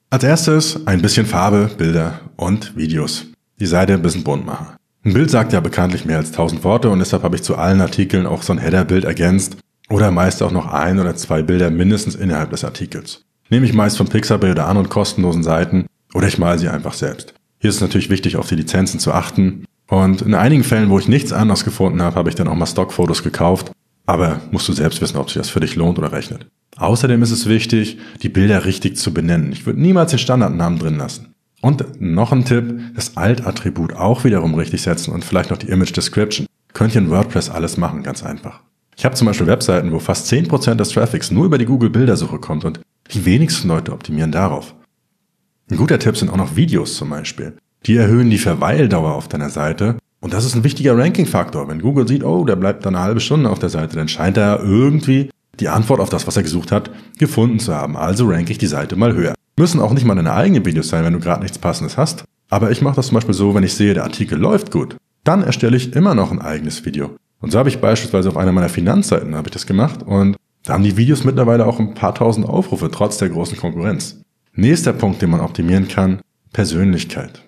Als erstes ein bisschen Farbe, Bilder und Videos. Die Seite ein bisschen bunt machen. Ein Bild sagt ja bekanntlich mehr als 1000 Worte und deshalb habe ich zu allen Artikeln auch so ein Header-Bild ergänzt oder meist auch noch ein oder zwei Bilder mindestens innerhalb des Artikels. Nehme ich meist von Pixabay oder anderen kostenlosen Seiten oder ich male sie einfach selbst. Hier ist es natürlich wichtig, auf die Lizenzen zu achten. Und in einigen Fällen, wo ich nichts anderes gefunden habe, habe ich dann auch mal Stockfotos gekauft. Aber musst du selbst wissen, ob sich das für dich lohnt oder rechnet. Außerdem ist es wichtig, die Bilder richtig zu benennen. Ich würde niemals den Standardnamen drin lassen. Und noch ein Tipp, das Alt-Attribut auch wiederum richtig setzen und vielleicht noch die Image Description. Könnt ihr in WordPress alles machen, ganz einfach. Ich habe zum Beispiel Webseiten, wo fast 10% des Traffics nur über die Google-Bildersuche kommt und die wenigsten Leute optimieren darauf. Ein guter Tipp sind auch noch Videos zum Beispiel. Die erhöhen die Verweildauer auf deiner Seite. Und das ist ein wichtiger Ranking-Faktor. Wenn Google sieht, oh, der bleibt dann eine halbe Stunde auf der Seite, dann scheint er irgendwie die Antwort auf das, was er gesucht hat, gefunden zu haben. Also ranke ich die Seite mal höher. Müssen auch nicht mal deine eigenen Videos sein, wenn du gerade nichts Passendes hast. Aber ich mache das zum Beispiel so, wenn ich sehe, der Artikel läuft gut, dann erstelle ich immer noch ein eigenes Video. Und so habe ich beispielsweise auf einer meiner Finanzseiten habe ich das gemacht und da haben die Videos mittlerweile auch ein paar tausend Aufrufe, trotz der großen Konkurrenz. Nächster Punkt, den man optimieren kann, Persönlichkeit.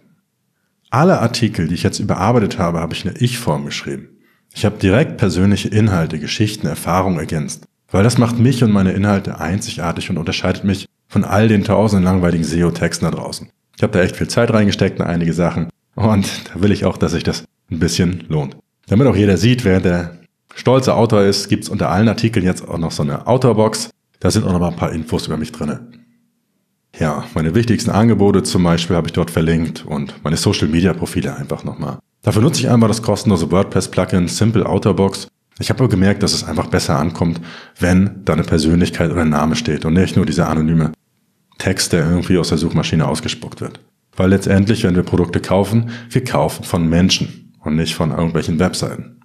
Alle Artikel, die ich jetzt überarbeitet habe, habe ich in der Ich-Form geschrieben. Ich habe direkt persönliche Inhalte, Geschichten, Erfahrungen ergänzt, weil das macht mich und meine Inhalte einzigartig und unterscheidet mich von all den tausenden langweiligen SEO-Texten da draußen. Ich habe da echt viel Zeit reingesteckt in einige Sachen und da will ich auch, dass sich das ein bisschen lohnt. Damit auch jeder sieht, wer der stolze Autor ist, gibt's unter allen Artikeln jetzt auch noch so eine Autorbox. Da sind auch noch mal ein paar Infos über mich drinne. Ja, meine wichtigsten Angebote zum Beispiel habe ich dort verlinkt und meine Social Media Profile einfach nochmal. Dafür nutze ich einmal das kostenlose WordPress Plugin Simple Outerbox. Ich habe aber gemerkt, dass es einfach besser ankommt, wenn da eine Persönlichkeit oder Name steht und nicht nur dieser anonyme Text, der irgendwie aus der Suchmaschine ausgespuckt wird. Weil letztendlich, wenn wir Produkte kaufen, wir kaufen von Menschen und nicht von irgendwelchen Webseiten.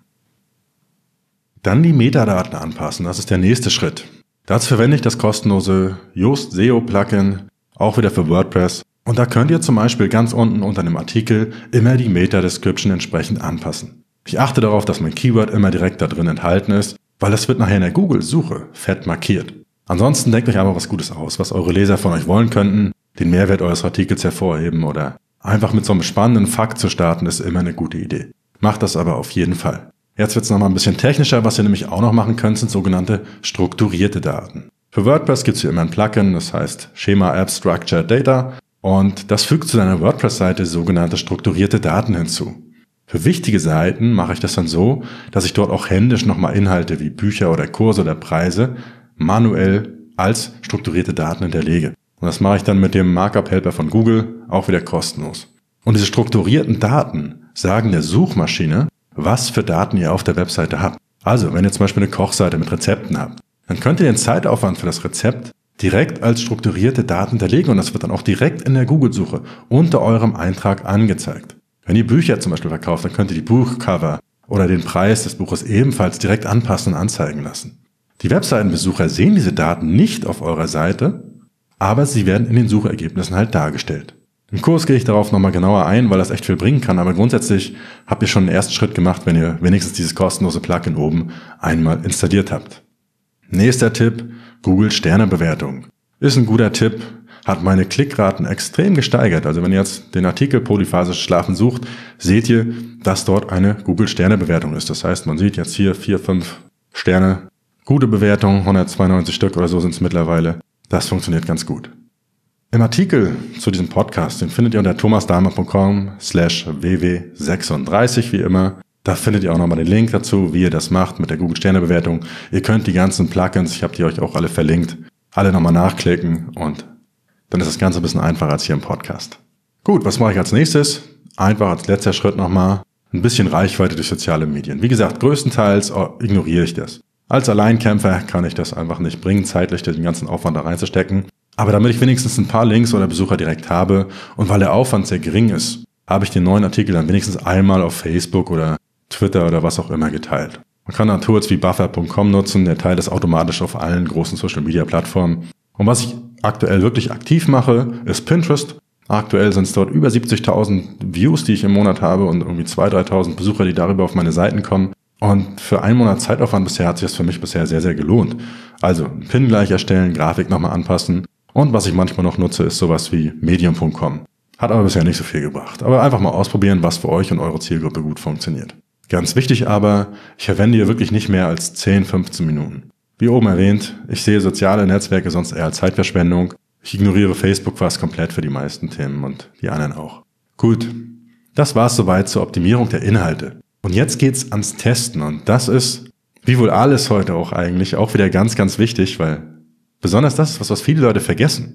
Dann die Metadaten anpassen, das ist der nächste Schritt. Dazu verwende ich das kostenlose Yoast SEO Plugin auch wieder für WordPress. Und da könnt ihr zum Beispiel ganz unten unter einem Artikel immer die Meta-Description entsprechend anpassen. Ich achte darauf, dass mein Keyword immer direkt da drin enthalten ist, weil das wird nachher in der Google-Suche fett markiert. Ansonsten denkt euch einfach was Gutes aus, was eure Leser von euch wollen könnten, den Mehrwert eures Artikels hervorheben oder Einfach mit so einem spannenden Fakt zu starten, ist immer eine gute Idee. Macht das aber auf jeden Fall. Jetzt wird es nochmal ein bisschen technischer. Was ihr nämlich auch noch machen könnt, sind sogenannte strukturierte Daten. Für WordPress gibt es hier immer ein Plugin, das heißt Schema App Structured Data. Und das fügt zu deiner WordPress-Seite sogenannte strukturierte Daten hinzu. Für wichtige Seiten mache ich das dann so, dass ich dort auch händisch nochmal Inhalte wie Bücher oder Kurse oder Preise manuell als strukturierte Daten hinterlege. Und das mache ich dann mit dem Markup-Helper von Google, auch wieder kostenlos. Und diese strukturierten Daten sagen der Suchmaschine, was für Daten ihr auf der Webseite habt. Also, wenn ihr zum Beispiel eine Kochseite mit Rezepten habt, dann könnt ihr den Zeitaufwand für das Rezept direkt als strukturierte Daten hinterlegen und das wird dann auch direkt in der Google-Suche unter eurem Eintrag angezeigt. Wenn ihr Bücher zum Beispiel verkauft, dann könnt ihr die Buchcover oder den Preis des Buches ebenfalls direkt anpassen und anzeigen lassen. Die Webseitenbesucher sehen diese Daten nicht auf eurer Seite, aber sie werden in den Suchergebnissen halt dargestellt. Im Kurs gehe ich darauf nochmal genauer ein, weil das echt viel bringen kann, aber grundsätzlich habt ihr schon einen ersten Schritt gemacht, wenn ihr wenigstens dieses kostenlose Plugin oben einmal installiert habt. Nächster Tipp, Google Sternebewertung. Ist ein guter Tipp, hat meine Klickraten extrem gesteigert. Also wenn ihr jetzt den Artikel Polyphasisch Schlafen sucht, seht ihr, dass dort eine Google Sternebewertung ist. Das heißt, man sieht jetzt hier vier, fünf Sterne, gute Bewertung, 192 Stück oder so sind es mittlerweile. Das funktioniert ganz gut. Im Artikel zu diesem Podcast, den findet ihr unter thomasdahmer.com slash ww36 wie immer. Da findet ihr auch nochmal den Link dazu, wie ihr das macht mit der Google-Sterne-Bewertung. Ihr könnt die ganzen Plugins, ich habe die euch auch alle verlinkt, alle nochmal nachklicken und dann ist das Ganze ein bisschen einfacher als hier im Podcast. Gut, was mache ich als nächstes? Einfach als letzter Schritt nochmal ein bisschen Reichweite durch soziale Medien. Wie gesagt, größtenteils ignoriere ich das. Als Alleinkämpfer kann ich das einfach nicht bringen, zeitlich den ganzen Aufwand da reinzustecken. Aber damit ich wenigstens ein paar Links oder Besucher direkt habe und weil der Aufwand sehr gering ist, habe ich den neuen Artikel dann wenigstens einmal auf Facebook oder Twitter oder was auch immer geteilt. Man kann dann Tools wie buffer.com nutzen, der teilt das automatisch auf allen großen Social Media Plattformen. Und was ich aktuell wirklich aktiv mache, ist Pinterest. Aktuell sind es dort über 70.000 Views, die ich im Monat habe und irgendwie 2.000, 3.000 Besucher, die darüber auf meine Seiten kommen. Und für einen Monat Zeitaufwand bisher hat sich das für mich bisher sehr, sehr gelohnt. Also Pin gleich erstellen, Grafik nochmal anpassen und was ich manchmal noch nutze, ist sowas wie medium.com. Hat aber bisher nicht so viel gebracht. Aber einfach mal ausprobieren, was für euch und eure Zielgruppe gut funktioniert. Ganz wichtig aber, ich verwende hier wirklich nicht mehr als 10, 15 Minuten. Wie oben erwähnt, ich sehe soziale Netzwerke sonst eher als Zeitverschwendung. Ich ignoriere Facebook fast komplett für die meisten Themen und die anderen auch. Gut, das war's soweit zur Optimierung der Inhalte. Und jetzt geht's ans Testen und das ist, wie wohl alles heute auch eigentlich, auch wieder ganz, ganz wichtig, weil Besonders das ist was, was viele Leute vergessen.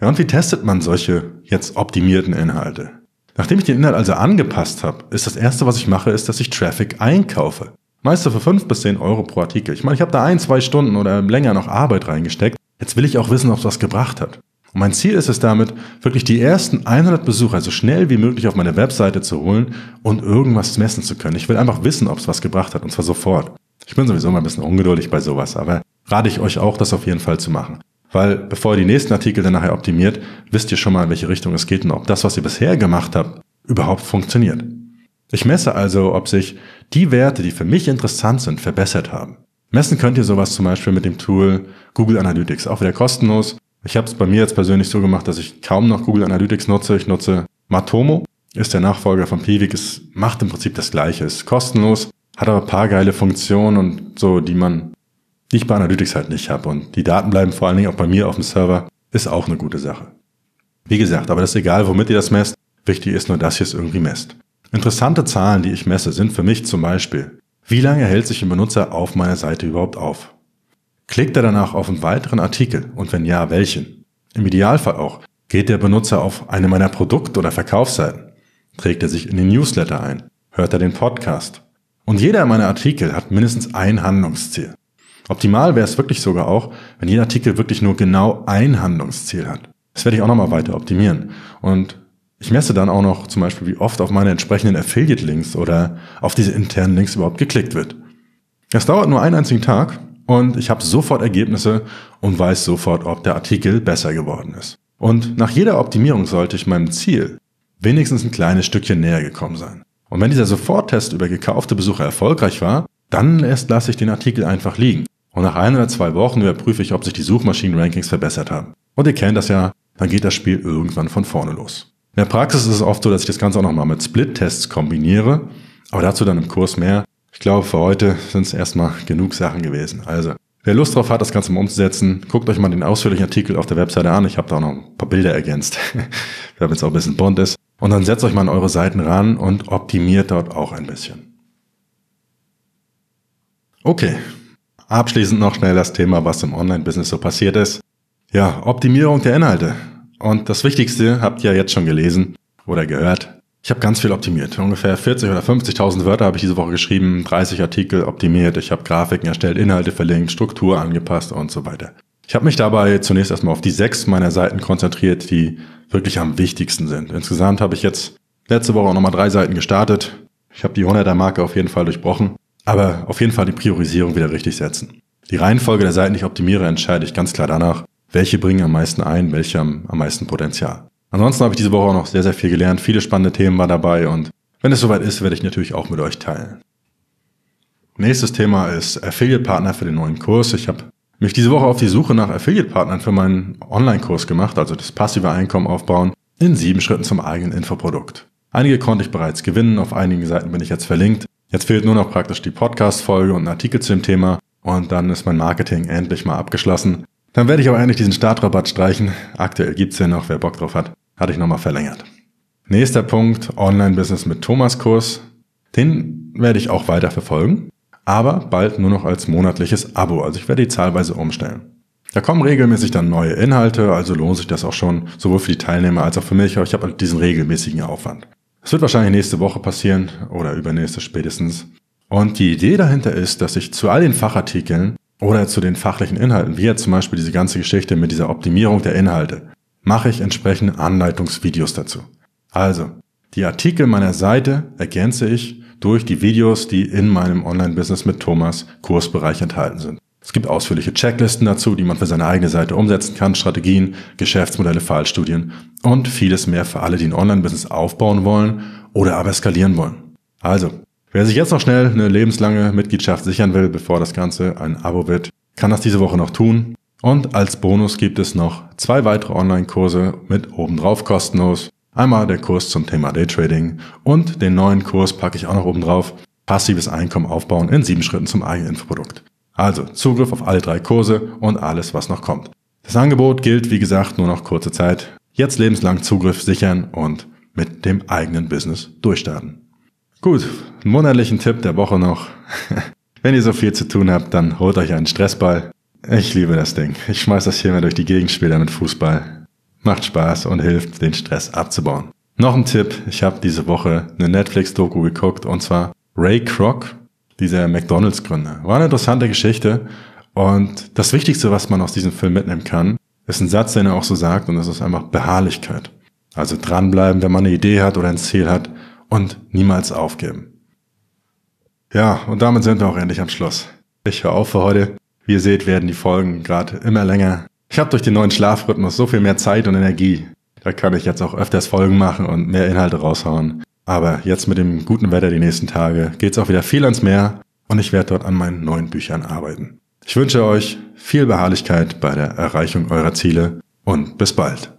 Ja, und wie testet man solche jetzt optimierten Inhalte? Nachdem ich den Inhalt also angepasst habe, ist das erste, was ich mache, ist, dass ich Traffic einkaufe. Meist so für fünf bis zehn Euro pro Artikel. Ich meine, ich habe da ein, zwei Stunden oder länger noch Arbeit reingesteckt. Jetzt will ich auch wissen, ob es was gebracht hat. Und mein Ziel ist es damit, wirklich die ersten 100 Besucher so schnell wie möglich auf meine Webseite zu holen und irgendwas messen zu können. Ich will einfach wissen, ob es was gebracht hat, und zwar sofort. Ich bin sowieso mal ein bisschen ungeduldig bei sowas, aber rate ich euch auch, das auf jeden Fall zu machen. Weil bevor ihr die nächsten Artikel dann nachher optimiert, wisst ihr schon mal, in welche Richtung es geht und ob das, was ihr bisher gemacht habt, überhaupt funktioniert. Ich messe also, ob sich die Werte, die für mich interessant sind, verbessert haben. Messen könnt ihr sowas zum Beispiel mit dem Tool Google Analytics, auch wieder kostenlos. Ich habe es bei mir jetzt persönlich so gemacht, dass ich kaum noch Google Analytics nutze. Ich nutze Matomo, ist der Nachfolger von Piwik. Es macht im Prinzip das Gleiche, ist kostenlos, hat aber ein paar geile Funktionen und so, die man die ich bei Analytics halt nicht habe. Und die Daten bleiben vor allen Dingen auch bei mir auf dem Server, ist auch eine gute Sache. Wie gesagt, aber das ist egal, womit ihr das messt. Wichtig ist nur, dass ihr es irgendwie messt. Interessante Zahlen, die ich messe, sind für mich zum Beispiel, wie lange hält sich ein Benutzer auf meiner Seite überhaupt auf? Klickt er danach auf einen weiteren Artikel und wenn ja, welchen? Im Idealfall auch, geht der Benutzer auf eine meiner Produkt- oder Verkaufsseiten? Trägt er sich in den Newsletter ein? Hört er den Podcast? Und jeder meiner Artikel hat mindestens ein Handlungsziel. Optimal wäre es wirklich sogar auch, wenn jeder Artikel wirklich nur genau ein Handlungsziel hat. Das werde ich auch nochmal weiter optimieren. Und ich messe dann auch noch zum Beispiel, wie oft auf meine entsprechenden Affiliate-Links oder auf diese internen Links überhaupt geklickt wird. Es dauert nur einen einzigen Tag und ich habe sofort Ergebnisse und weiß sofort, ob der Artikel besser geworden ist. Und nach jeder Optimierung sollte ich meinem Ziel wenigstens ein kleines Stückchen näher gekommen sein. Und wenn dieser Soforttest über gekaufte Besucher erfolgreich war, dann erst lasse ich den Artikel einfach liegen. Und nach ein oder zwei Wochen überprüfe ich, ob sich die Suchmaschinen-Rankings verbessert haben. Und ihr kennt das ja, dann geht das Spiel irgendwann von vorne los. In der Praxis ist es oft so, dass ich das Ganze auch nochmal mit Split-Tests kombiniere, aber dazu dann im Kurs mehr. Ich glaube, für heute sind es erstmal genug Sachen gewesen. Also, wer Lust drauf hat, das Ganze mal umzusetzen, guckt euch mal den ausführlichen Artikel auf der Webseite an. Ich habe da auch noch ein paar Bilder ergänzt, damit es auch ein bisschen bunt ist. Und dann setzt euch mal an eure Seiten ran und optimiert dort auch ein bisschen. Okay, abschließend noch schnell das Thema, was im Online-Business so passiert ist. Ja, Optimierung der Inhalte. Und das Wichtigste habt ihr jetzt schon gelesen oder gehört. Ich habe ganz viel optimiert. Ungefähr 40 oder 50.000 Wörter habe ich diese Woche geschrieben, 30 Artikel optimiert, ich habe Grafiken erstellt, Inhalte verlinkt, Struktur angepasst und so weiter. Ich habe mich dabei zunächst erstmal auf die sechs meiner Seiten konzentriert, die wirklich am wichtigsten sind. Insgesamt habe ich jetzt letzte Woche auch nochmal drei Seiten gestartet. Ich habe die 100er Marke auf jeden Fall durchbrochen, aber auf jeden Fall die Priorisierung wieder richtig setzen. Die Reihenfolge der Seiten, die ich optimiere, entscheide ich ganz klar danach, welche bringen am meisten ein, welche am, am meisten Potenzial. Ansonsten habe ich diese Woche auch noch sehr, sehr viel gelernt. Viele spannende Themen waren dabei und wenn es soweit ist, werde ich natürlich auch mit euch teilen. Nächstes Thema ist Affiliate-Partner für den neuen Kurs. Ich habe mich diese Woche auf die Suche nach Affiliate-Partnern für meinen Online-Kurs gemacht, also das passive Einkommen aufbauen, in sieben Schritten zum eigenen Infoprodukt. Einige konnte ich bereits gewinnen, auf einigen Seiten bin ich jetzt verlinkt. Jetzt fehlt nur noch praktisch die Podcast-Folge und ein Artikel zu dem Thema und dann ist mein Marketing endlich mal abgeschlossen. Dann werde ich aber endlich diesen Startrabatt streichen. Aktuell gibt's den noch, wer Bock drauf hat, hatte ich nochmal verlängert. Nächster Punkt, Online-Business mit Thomas Kurs. Den werde ich auch weiter verfolgen, aber bald nur noch als monatliches Abo. Also ich werde die zahlweise umstellen. Da kommen regelmäßig dann neue Inhalte, also lohnt sich das auch schon, sowohl für die Teilnehmer als auch für mich, aber ich habe diesen regelmäßigen Aufwand. Es wird wahrscheinlich nächste Woche passieren oder übernächste spätestens. Und die Idee dahinter ist, dass ich zu all den Fachartikeln oder zu den fachlichen Inhalten, wie jetzt zum Beispiel diese ganze Geschichte mit dieser Optimierung der Inhalte, mache ich entsprechende Anleitungsvideos dazu. Also, die Artikel meiner Seite ergänze ich durch die Videos, die in meinem Online-Business mit Thomas Kursbereich enthalten sind. Es gibt ausführliche Checklisten dazu, die man für seine eigene Seite umsetzen kann, Strategien, Geschäftsmodelle, Fallstudien und vieles mehr für alle, die ein Online-Business aufbauen wollen oder aber skalieren wollen. Also, Wer sich jetzt noch schnell eine lebenslange Mitgliedschaft sichern will, bevor das Ganze ein Abo wird, kann das diese Woche noch tun. Und als Bonus gibt es noch zwei weitere Online-Kurse mit obendrauf kostenlos. Einmal der Kurs zum Thema Daytrading und den neuen Kurs packe ich auch noch obendrauf. Passives Einkommen aufbauen in sieben Schritten zum eigenen Infoprodukt. Also Zugriff auf alle drei Kurse und alles, was noch kommt. Das Angebot gilt, wie gesagt, nur noch kurze Zeit. Jetzt lebenslang Zugriff sichern und mit dem eigenen Business durchstarten. Gut, einen monatlichen Tipp der Woche noch. Wenn ihr so viel zu tun habt, dann holt euch einen Stressball. Ich liebe das Ding. Ich schmeiß das hier mal durch die Gegend später mit Fußball. Macht Spaß und hilft, den Stress abzubauen. Noch ein Tipp, ich habe diese Woche eine Netflix-Doku geguckt und zwar Ray Kroc, dieser McDonalds-Gründer. War eine interessante Geschichte und das Wichtigste, was man aus diesem Film mitnehmen kann, ist ein Satz, den er auch so sagt und das ist einfach Beharrlichkeit. Also dranbleiben, wenn man eine Idee hat oder ein Ziel hat und niemals aufgeben. Ja, und damit sind wir auch endlich am Schluss. Ich höre auf für heute. Wie ihr seht, werden die Folgen gerade immer länger. Ich habe durch den neuen Schlafrhythmus so viel mehr Zeit und Energie. Da kann ich jetzt auch öfters Folgen machen und mehr Inhalte raushauen. Aber jetzt mit dem guten Wetter die nächsten Tage geht's auch wieder viel ans Meer und ich werde dort an meinen neuen Büchern arbeiten. Ich wünsche euch viel Beharrlichkeit bei der Erreichung eurer Ziele und bis bald.